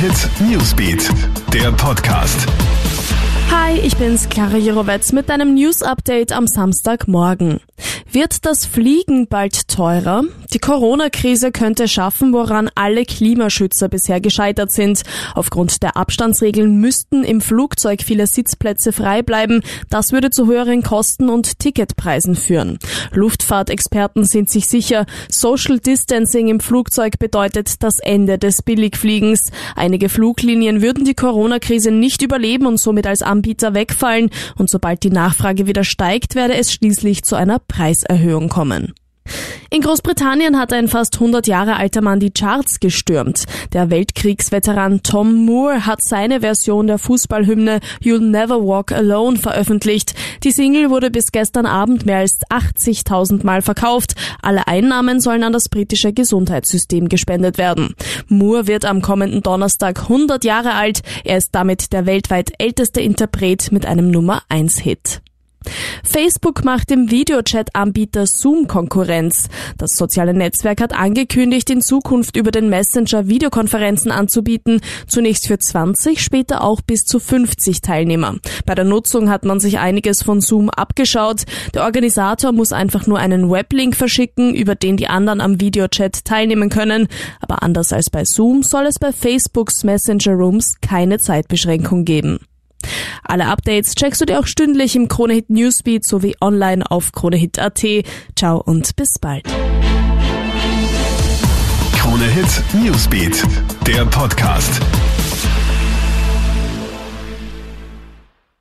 Hit Newsbeat, der Podcast. Hi, ich bin's, Clara Jirovetz mit deinem News Update am Samstagmorgen. Wird das Fliegen bald teurer? Die Corona-Krise könnte schaffen, woran alle Klimaschützer bisher gescheitert sind. Aufgrund der Abstandsregeln müssten im Flugzeug viele Sitzplätze frei bleiben. Das würde zu höheren Kosten und Ticketpreisen führen. Luftfahrtexperten sind sich sicher, Social Distancing im Flugzeug bedeutet das Ende des Billigfliegens. Einige Fluglinien würden die Corona-Krise nicht überleben und somit als Anbieter wegfallen. Und sobald die Nachfrage wieder steigt, werde es schließlich zu einer Preiserhöhung kommen. In Großbritannien hat ein fast 100 Jahre alter Mann die Charts gestürmt. Der Weltkriegsveteran Tom Moore hat seine Version der Fußballhymne You'll Never Walk Alone veröffentlicht. Die Single wurde bis gestern Abend mehr als 80.000 Mal verkauft. Alle Einnahmen sollen an das britische Gesundheitssystem gespendet werden. Moore wird am kommenden Donnerstag 100 Jahre alt. Er ist damit der weltweit älteste Interpret mit einem Nummer 1 Hit. Facebook macht dem Videochat-Anbieter Zoom Konkurrenz. Das soziale Netzwerk hat angekündigt, in Zukunft über den Messenger Videokonferenzen anzubieten, zunächst für 20, später auch bis zu 50 Teilnehmer. Bei der Nutzung hat man sich einiges von Zoom abgeschaut. Der Organisator muss einfach nur einen Weblink verschicken, über den die anderen am Videochat teilnehmen können. Aber anders als bei Zoom soll es bei Facebooks Messenger Rooms keine Zeitbeschränkung geben. Alle Updates checkst du dir auch stündlich im Kronehit Newsbeat sowie online auf kronehit.at. Ciao und bis bald. Kronehit Newsbeat, der Podcast.